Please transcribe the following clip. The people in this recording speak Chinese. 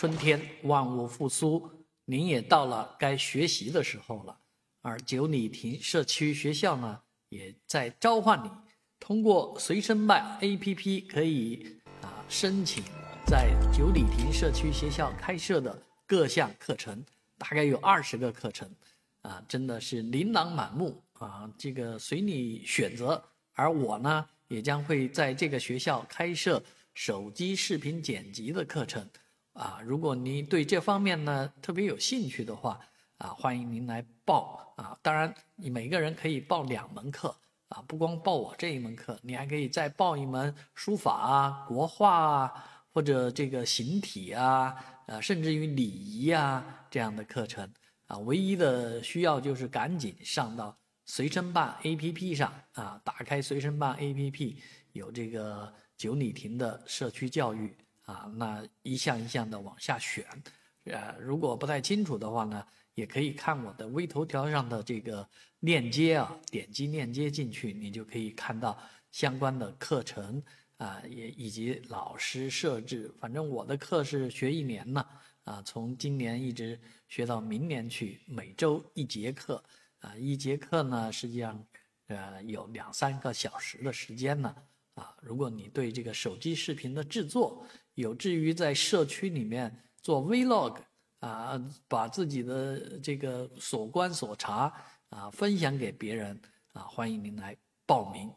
春天万物复苏，您也到了该学习的时候了。而九里亭社区学校呢，也在召唤你，通过随身办 APP 可以啊申请在九里亭社区学校开设的各项课程，大概有二十个课程，啊，真的是琳琅满目啊，这个随你选择。而我呢，也将会在这个学校开设手机视频剪辑的课程。啊，如果您对这方面呢特别有兴趣的话，啊，欢迎您来报啊。当然，你每个人可以报两门课啊，不光报我这一门课，你还可以再报一门书法啊、国画啊，或者这个形体啊，呃，甚至于礼仪啊这样的课程啊。唯一的需要就是赶紧上到随身办 APP 上啊，打开随身办 APP，有这个九里亭的社区教育。啊，那一项一项的往下选，呃，如果不太清楚的话呢，也可以看我的微头条上的这个链接啊，点击链接进去，你就可以看到相关的课程啊，也以及老师设置。反正我的课是学一年呢，啊，从今年一直学到明年去，每周一节课，啊，一节课呢，实际上，呃，有两三个小时的时间呢，啊，如果你对这个手机视频的制作，有志于在社区里面做 Vlog 啊，把自己的这个所观所察啊分享给别人啊，欢迎您来报名。